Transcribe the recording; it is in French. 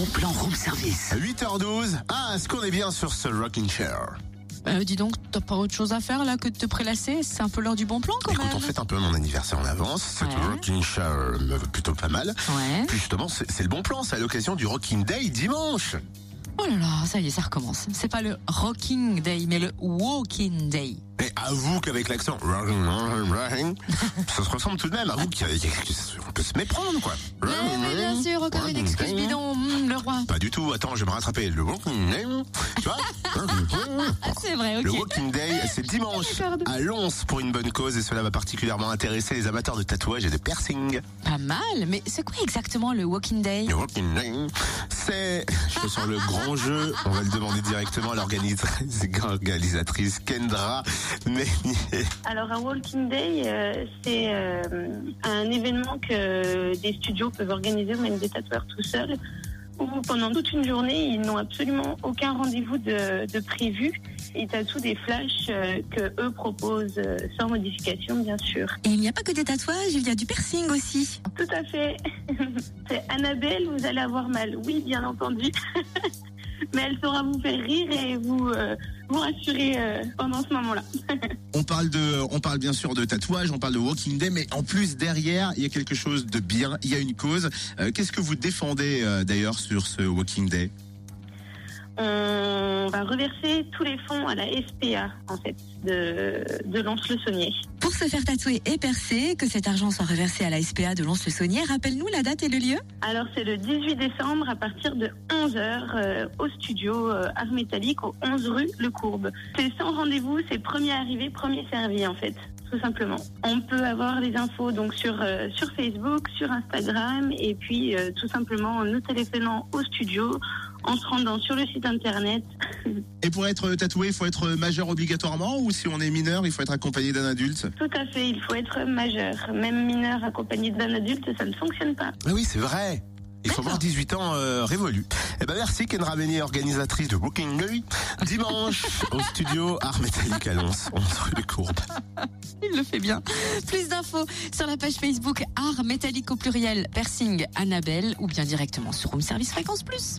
bon plan room service. 8h12. Ah, est-ce qu'on est bien sur ce rocking chair? Euh, dis donc, t'as pas autre chose à faire là que de te prélasser? C'est un peu l'heure du bon plan quand Écoute, même. on fête un peu mon anniversaire en avance. Cette Ouais. rocking chair me va plutôt pas mal. Ouais. Puis justement, c'est le bon plan. C'est à l'occasion du Rocking Day dimanche. Oh là là, ça y est, ça recommence. C'est pas le Rocking Day, mais le Walking Day. Et avoue qu'avec l'accent, rocking, rocking, rocking, ça se ressemble tout de même. Avoue qu'il y a- il y a- on peut se méprendre, quoi. Mais, mais bien sûr, encore une excuse bidon. Pas du tout. Attends, je vais me rattraper. Le Walking Day, tu vois Ah, c'est vrai, Le ok. Walking Day, c'est dimanche à Lons pour une bonne cause et cela va particulièrement intéresser les amateurs de tatouages et de piercing. Pas mal, mais c'est quoi exactement le Walking Day? Le Walking Day, c'est, je sens le grand jeu. On va le demander directement à l'organisatrice organisatrice Kendra. Alors, un Walking Day, euh, c'est euh, un événement que des studios peuvent organiser, ou même des tatoueurs tout seuls, où pendant toute une journée, ils n'ont absolument aucun rendez-vous de, de prévu. Ils tatouent des flashs euh, que eux proposent euh, sans modification, bien sûr. Et il n'y a pas que des tatouages, il y a du piercing aussi. Tout à fait. c'est Annabelle, vous allez avoir mal. Oui, bien entendu. Mais elle saura vous faire rire et vous, euh, vous rassurer euh, pendant ce moment-là. On parle de, on parle bien sûr de tatouage, on parle de Walking Day, mais en plus derrière, il y a quelque chose de bien, il y a une cause. Euh, Qu'est-ce que vous défendez d'ailleurs sur ce Walking Day? On va reverser tous les fonds à la SPA, en fait, de, de Lons-le-Saunier. Pour se faire tatouer et percer, que cet argent soit reversé à la SPA de Lons-le-Saunier, rappelle-nous la date et le lieu Alors, c'est le 18 décembre à partir de 11h au studio euh, Art Métallique au 11 rue Le Courbe. C'est sans rendez-vous, c'est premier arrivé, premier servi, en fait. Tout simplement. On peut avoir les infos donc sur euh, sur Facebook, sur Instagram et puis euh, tout simplement en nous téléphonant au studio, en se rendant sur le site internet. Et pour être tatoué, il faut être majeur obligatoirement ou si on est mineur, il faut être accompagné d'un adulte Tout à fait, il faut être majeur. Même mineur accompagné d'un adulte, ça ne fonctionne pas. Ah oui, c'est vrai. Il faut avoir 18 ans euh, révolus. Eh ben merci Kendra Meunier, organisatrice de Walking Day. Dimanche au studio Art Métallique à Lons, 11 rue des Courbes. Il le fait bien. Plus d'infos sur la page Facebook Art Métallique au pluriel Persing Annabelle ou bien directement sur Room Service Fréquence Plus.